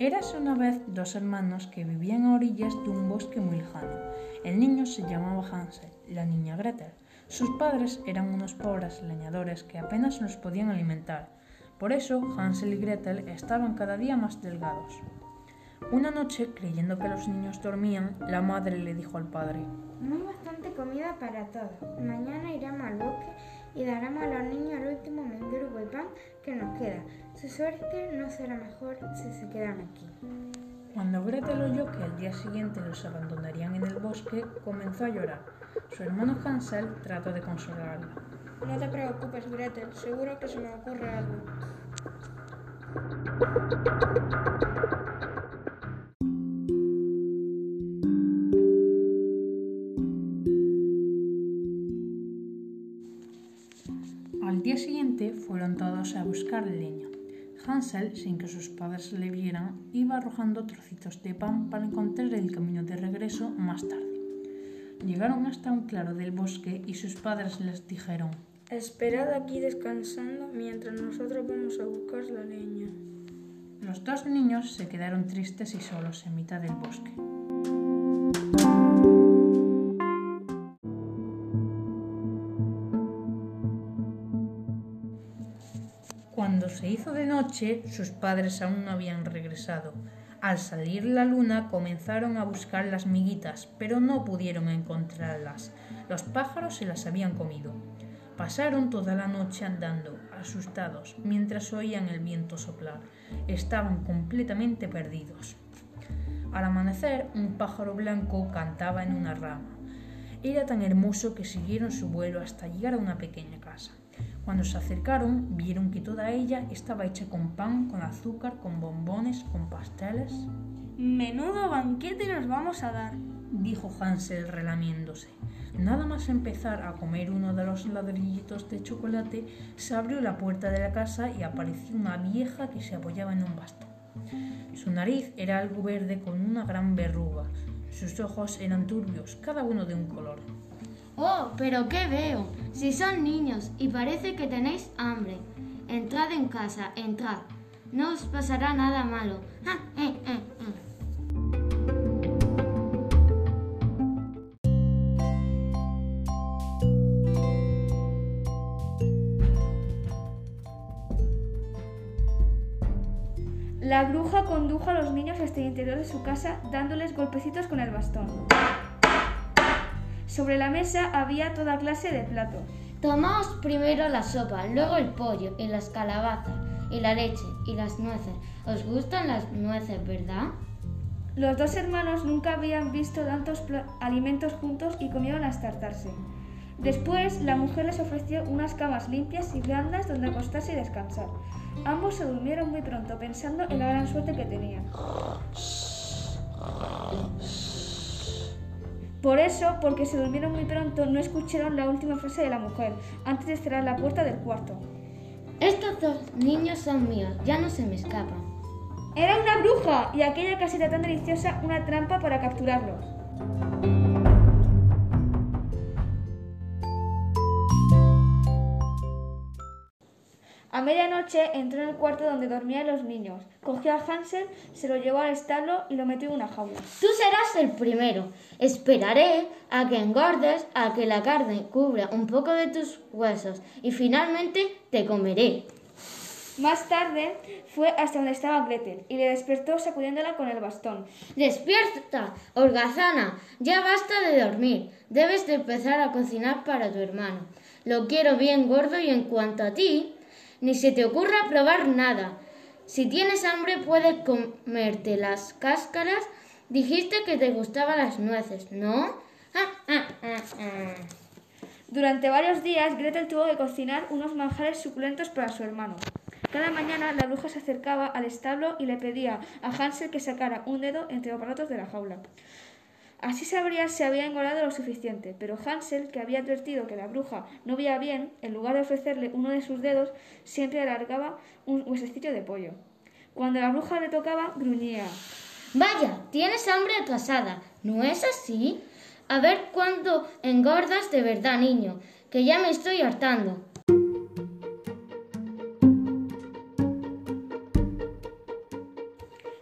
Érase una vez dos hermanos que vivían a orillas de un bosque muy lejano. El niño se llamaba Hansel, la niña Gretel. Sus padres eran unos pobres leñadores que apenas los podían alimentar. Por eso Hansel y Gretel estaban cada día más delgados. Una noche, creyendo que los niños dormían, la madre le dijo al padre No hay bastante comida para todos. Mañana iremos al bosque y daremos a los niños el último mendrugo y pan que nos queda. Su suerte no será mejor si se quedan aquí. Cuando Gretel oyó que al día siguiente los abandonarían en el bosque, comenzó a llorar. Su hermano Hansel trató de consolarla. No te preocupes, Gretel, seguro que se me ocurre algo. A buscar leña. Hansel, sin que sus padres le vieran, iba arrojando trocitos de pan para encontrar el camino de regreso más tarde. Llegaron hasta un claro del bosque y sus padres les dijeron Esperad aquí descansando mientras nosotros vamos a buscar la leña. Los dos niños se quedaron tristes y solos en mitad del bosque. Cuando se hizo de noche, sus padres aún no habían regresado. Al salir la luna comenzaron a buscar las miguitas, pero no pudieron encontrarlas. Los pájaros se las habían comido. Pasaron toda la noche andando, asustados, mientras oían el viento soplar. Estaban completamente perdidos. Al amanecer, un pájaro blanco cantaba en una rama. Era tan hermoso que siguieron su vuelo hasta llegar a una pequeña casa. Cuando se acercaron, vieron que toda ella estaba hecha con pan, con azúcar, con bombones, con pasteles. Menudo banquete nos vamos a dar, dijo Hansel relamiéndose. Nada más empezar a comer uno de los ladrillitos de chocolate, se abrió la puerta de la casa y apareció una vieja que se apoyaba en un bastón. Su nariz era algo verde con una gran verruga. Sus ojos eran turbios, cada uno de un color. Oh, pero ¿qué veo? Si son niños y parece que tenéis hambre. Entrad en casa, entrad. No os pasará nada malo. Ah, eh, eh, eh. La bruja condujo a los niños hasta el interior de su casa dándoles golpecitos con el bastón. Sobre la mesa había toda clase de platos. Tomaos primero la sopa, luego el pollo y las calabazas y la leche y las nueces. ¿Os gustan las nueces, verdad? Los dos hermanos nunca habían visto tantos alimentos juntos y comieron hasta hartarse. Después, la mujer les ofreció unas camas limpias y blandas donde acostarse y descansar. Ambos se durmieron muy pronto, pensando en la gran suerte que tenían. Por eso, porque se durmieron muy pronto, no escucharon la última frase de la mujer, antes de cerrar la puerta del cuarto. Estos dos niños son míos, ya no se me escapan. Era una bruja y aquella casita tan deliciosa una trampa para capturarlos. Medianoche entró en el cuarto donde dormían los niños. Cogió a Hansel, se lo llevó al establo y lo metió en una jaula. Tú serás el primero. Esperaré a que engordes, a que la carne cubra un poco de tus huesos y finalmente te comeré. Más tarde fue hasta donde estaba Gretel y le despertó sacudiéndola con el bastón. Despierta, holgazana, ya basta de dormir. Debes de empezar a cocinar para tu hermano. Lo quiero bien gordo y en cuanto a ti, ni se te ocurra probar nada. Si tienes hambre puedes comerte las cáscaras. Dijiste que te gustaban las nueces, ¿no? Ah, ah, ah, Durante varios días Gretel tuvo que cocinar unos manjares suculentos para su hermano. Cada mañana la bruja se acercaba al establo y le pedía a Hansel que sacara un dedo entre los aparatos de la jaula. Así sabría si había engordado lo suficiente, pero Hansel, que había advertido que la bruja no veía bien, en lugar de ofrecerle uno de sus dedos, siempre alargaba un huesecillo de pollo. Cuando la bruja le tocaba, gruñía. Vaya, tienes hambre atrasada, ¿no es así? A ver cuándo engordas de verdad, niño, que ya me estoy hartando.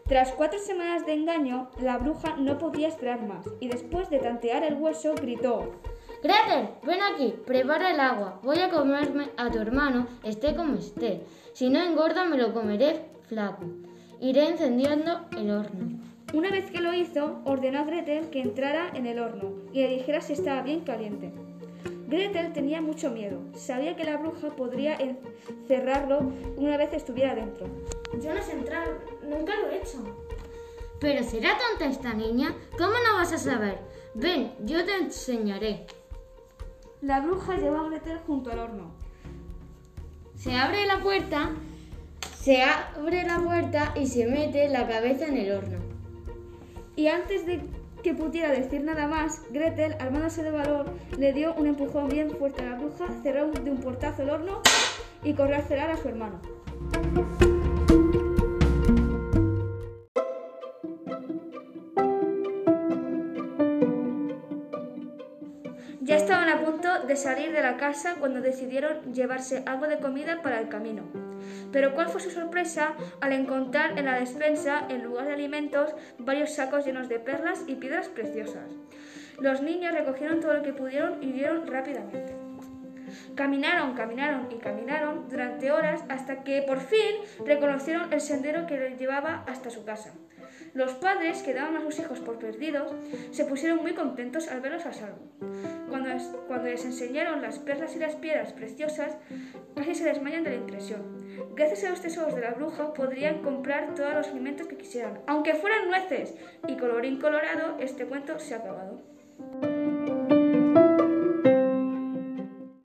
Tras cuatro semanas de engaño, la bruja no podía esperar más y después de tantear el hueso gritó Gretel, ven aquí, prepara el agua. Voy a comerme a tu hermano, esté como esté. Si no engorda, me lo comeré flaco. Iré encendiendo el horno. Una vez que lo hizo, ordenó a Gretel que entrara en el horno y le dijera si estaba bien caliente. Gretel tenía mucho miedo. Sabía que la bruja podría encerrarlo una vez estuviera dentro. Yo no sé entrar, nunca lo he hecho. Pero será tonta esta niña. ¿Cómo no vas a saber? Ven, yo te enseñaré. La bruja llevó a Gretel junto al horno. Se abre la puerta, se abre la puerta y se mete la cabeza en el horno. Y antes de que pudiera decir nada más, Gretel, armándose de valor, le dio un empujón bien fuerte a la bruja, cerró de un portazo el horno y corrió a celar a su hermano. De salir de la casa cuando decidieron llevarse algo de comida para el camino. Pero cuál fue su sorpresa al encontrar en la despensa, en lugar de alimentos, varios sacos llenos de perlas y piedras preciosas. Los niños recogieron todo lo que pudieron y huyeron rápidamente. Caminaron, caminaron y caminaron durante horas hasta que por fin reconocieron el sendero que les llevaba hasta su casa. Los padres, que daban a sus hijos por perdidos, se pusieron muy contentos al verlos a salvo. Cuando, les enseñaron las perlas y las piedras preciosas, casi se desmayan de la impresión. Gracias a los tesoros de la bruja podrían comprar todos los alimentos que quisieran, aunque fueran nueces. Y colorín colorado, este cuento se ha acabado.